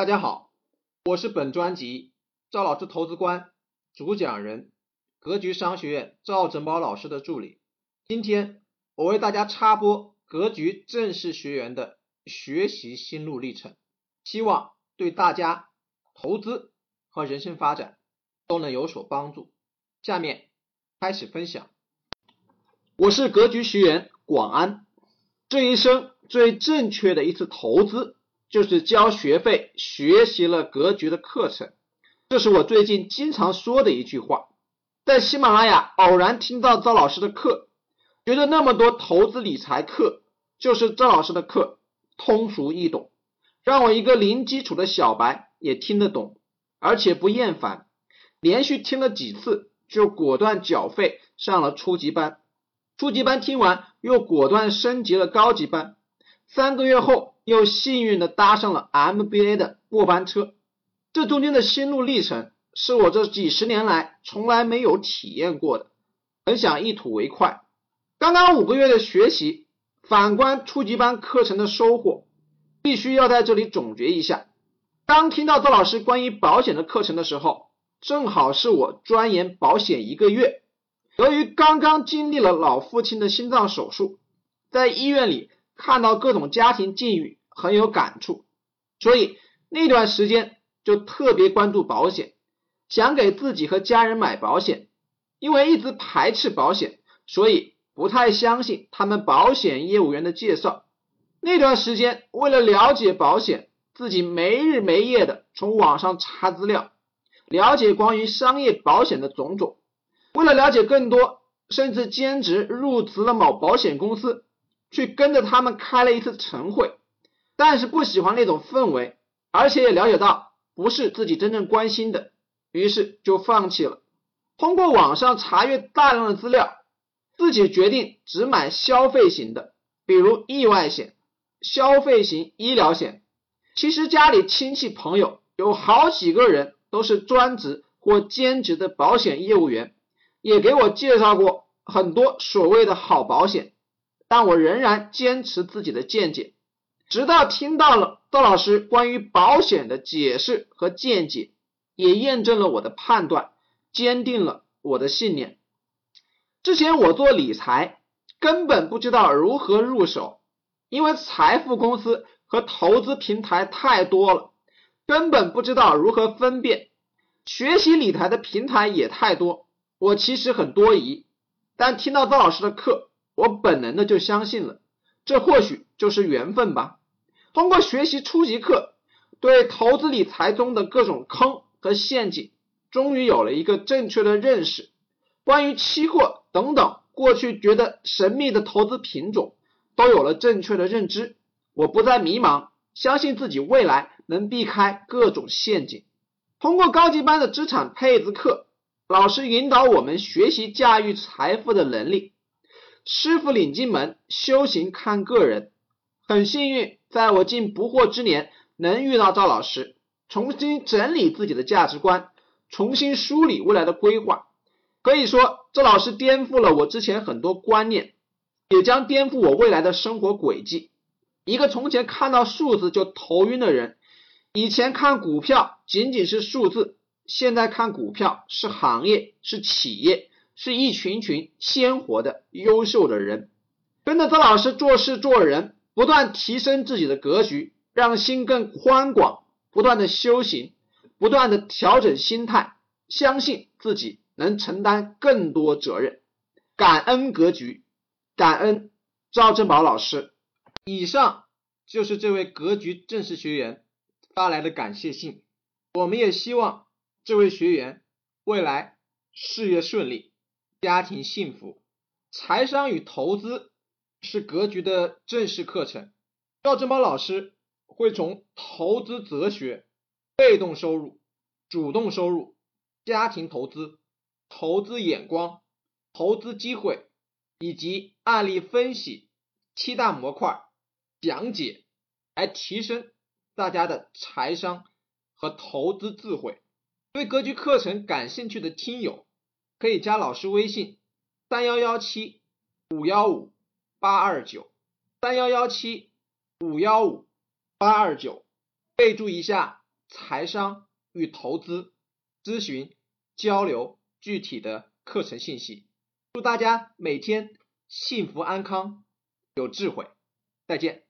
大家好，我是本专辑赵老师投资观主讲人，格局商学院赵振宝老师的助理。今天我为大家插播格局正式学员的学习心路历程，希望对大家投资和人生发展都能有所帮助。下面开始分享。我是格局学员广安，这一生最正确的一次投资。就是交学费学习了格局的课程，这是我最近经常说的一句话。在喜马拉雅偶然听到赵老师的课，觉得那么多投资理财课就是赵老师的课，通俗易懂，让我一个零基础的小白也听得懂，而且不厌烦。连续听了几次，就果断缴费上了初级班。初级班听完，又果断升级了高级班。三个月后。又幸运的搭上了 MBA 的末班车，这中间的心路历程是我这几十年来从来没有体验过的，很想一吐为快。刚刚五个月的学习，反观初级班课程的收获，必须要在这里总结一下。刚听到赵老师关于保险的课程的时候，正好是我钻研保险一个月，由于刚刚经历了老父亲的心脏手术，在医院里看到各种家庭境遇。很有感触，所以那段时间就特别关注保险，想给自己和家人买保险。因为一直排斥保险，所以不太相信他们保险业务员的介绍。那段时间为了了解保险，自己没日没夜的从网上查资料，了解关于商业保险的种种。为了了解更多，甚至兼职入职了某保险公司，去跟着他们开了一次晨会。但是不喜欢那种氛围，而且也了解到不是自己真正关心的，于是就放弃了。通过网上查阅大量的资料，自己决定只买消费型的，比如意外险、消费型医疗险。其实家里亲戚朋友有好几个人都是专职或兼职的保险业务员，也给我介绍过很多所谓的好保险，但我仍然坚持自己的见解。直到听到了窦老师关于保险的解释和见解，也验证了我的判断，坚定了我的信念。之前我做理财根本不知道如何入手，因为财富公司和投资平台太多了，根本不知道如何分辨。学习理财的平台也太多，我其实很多疑。但听到窦老师的课，我本能的就相信了，这或许就是缘分吧。通过学习初级课，对投资理财中的各种坑和陷阱，终于有了一个正确的认识。关于期货等等，过去觉得神秘的投资品种，都有了正确的认知。我不再迷茫，相信自己未来能避开各种陷阱。通过高级班的资产配置课，老师引导我们学习驾驭财富的能力。师傅领进门，修行看个人。很幸运。在我进不惑之年，能遇到赵老师，重新整理自己的价值观，重新梳理未来的规划。可以说，赵老师颠覆了我之前很多观念，也将颠覆我未来的生活轨迹。一个从前看到数字就头晕的人，以前看股票仅仅是数字，现在看股票是行业，是企业，是一群群鲜活的优秀的人。跟着赵老师做事做人。不断提升自己的格局，让心更宽广；不断的修行，不断的调整心态，相信自己能承担更多责任。感恩格局，感恩赵正宝老师。以上就是这位格局正式学员发来的感谢信。我们也希望这位学员未来事业顺利，家庭幸福，财商与投资。是格局的正式课程，赵正邦老师会从投资哲学、被动收入、主动收入、家庭投资、投资眼光、投资机会以及案例分析七大模块讲解，来提升大家的财商和投资智慧。对格局课程感兴趣的听友，可以加老师微信三幺幺七五幺五八二九三幺幺七五幺五八二九备注一下财商与投资咨询交流具体的课程信息祝大家每天幸福安康有智慧再见